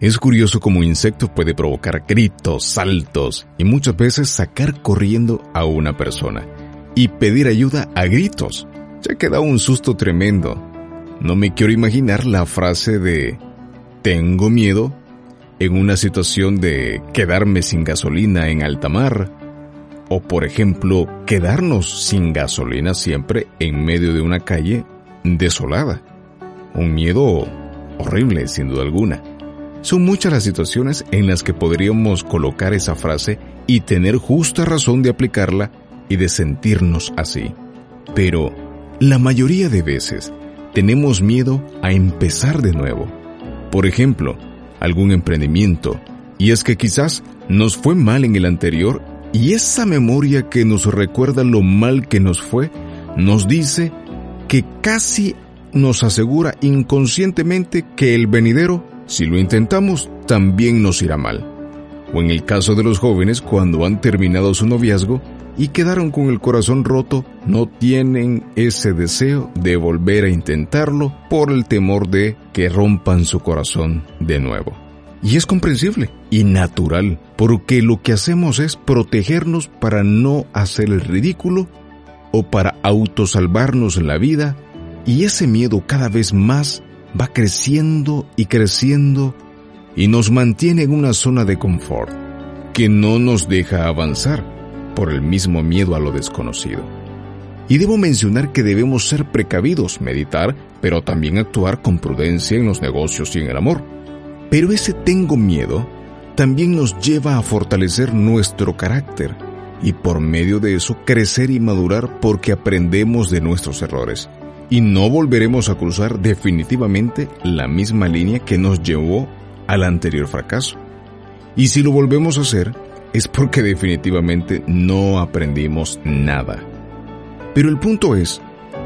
Es curioso cómo un insecto puede provocar gritos, saltos y muchas veces sacar corriendo a una persona y pedir ayuda a gritos. Ya queda un susto tremendo. No me quiero imaginar la frase de tengo miedo en una situación de quedarme sin gasolina en alta mar o por ejemplo quedarnos sin gasolina siempre en medio de una calle desolada. Un miedo horrible sin duda alguna. Son muchas las situaciones en las que podríamos colocar esa frase y tener justa razón de aplicarla y de sentirnos así. Pero la mayoría de veces tenemos miedo a empezar de nuevo. Por ejemplo, algún emprendimiento, y es que quizás nos fue mal en el anterior y esa memoria que nos recuerda lo mal que nos fue, nos dice que casi nos asegura inconscientemente que el venidero, si lo intentamos, también nos irá mal. O en el caso de los jóvenes, cuando han terminado su noviazgo y quedaron con el corazón roto, no tienen ese deseo de volver a intentarlo por el temor de que rompan su corazón de nuevo. Y es comprensible y natural, porque lo que hacemos es protegernos para no hacer el ridículo o para autosalvarnos la vida, y ese miedo cada vez más va creciendo y creciendo y nos mantiene en una zona de confort que no nos deja avanzar por el mismo miedo a lo desconocido. Y debo mencionar que debemos ser precavidos, meditar, pero también actuar con prudencia en los negocios y en el amor pero ese tengo miedo también nos lleva a fortalecer nuestro carácter y por medio de eso crecer y madurar porque aprendemos de nuestros errores y no volveremos a cruzar definitivamente la misma línea que nos llevó al anterior fracaso. Y si lo volvemos a hacer, es porque definitivamente no aprendimos nada. Pero el punto es,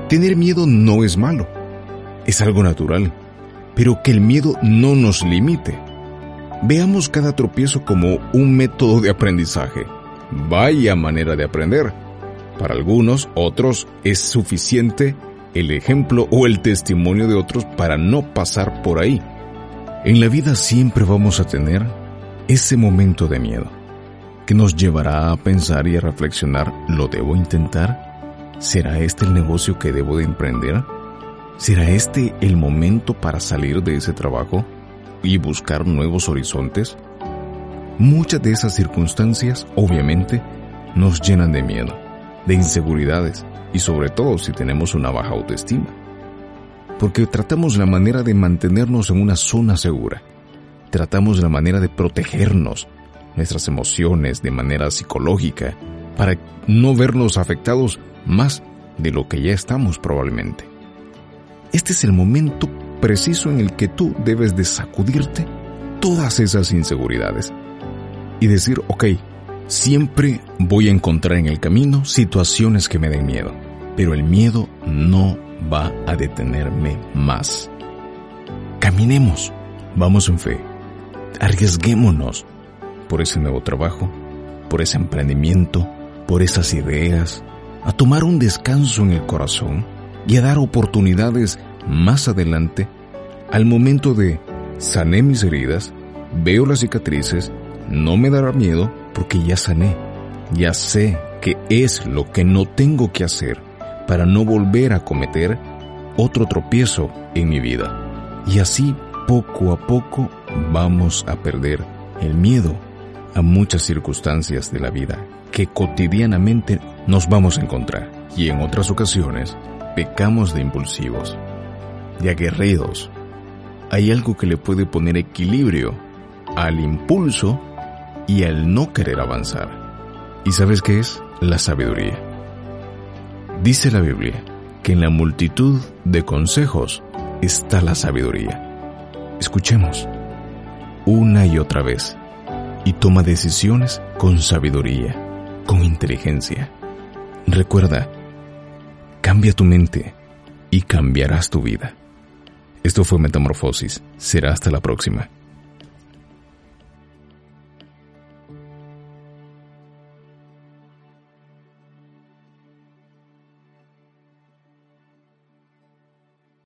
tener miedo no es malo, es algo natural pero que el miedo no nos limite. Veamos cada tropiezo como un método de aprendizaje. Vaya manera de aprender. Para algunos, otros, es suficiente el ejemplo o el testimonio de otros para no pasar por ahí. En la vida siempre vamos a tener ese momento de miedo, que nos llevará a pensar y a reflexionar, ¿lo debo intentar? ¿Será este el negocio que debo de emprender? ¿Será este el momento para salir de ese trabajo y buscar nuevos horizontes? Muchas de esas circunstancias, obviamente, nos llenan de miedo, de inseguridades y sobre todo si tenemos una baja autoestima. Porque tratamos la manera de mantenernos en una zona segura. Tratamos la manera de protegernos, nuestras emociones de manera psicológica, para no vernos afectados más de lo que ya estamos probablemente. Este es el momento preciso en el que tú debes de sacudirte todas esas inseguridades y decir, ok, siempre voy a encontrar en el camino situaciones que me den miedo, pero el miedo no va a detenerme más. Caminemos, vamos en fe, arriesguémonos por ese nuevo trabajo, por ese emprendimiento, por esas ideas, a tomar un descanso en el corazón y a dar oportunidades más adelante al momento de sané mis heridas, veo las cicatrices, no me dará miedo porque ya sané, ya sé que es lo que no tengo que hacer para no volver a cometer otro tropiezo en mi vida. Y así poco a poco vamos a perder el miedo a muchas circunstancias de la vida que cotidianamente nos vamos a encontrar y en otras ocasiones pecamos de impulsivos, de aguerridos. Hay algo que le puede poner equilibrio al impulso y al no querer avanzar. ¿Y sabes qué es? La sabiduría. Dice la Biblia que en la multitud de consejos está la sabiduría. Escuchemos una y otra vez y toma decisiones con sabiduría, con inteligencia. Recuerda, Cambia tu mente y cambiarás tu vida. Esto fue Metamorfosis. Será hasta la próxima.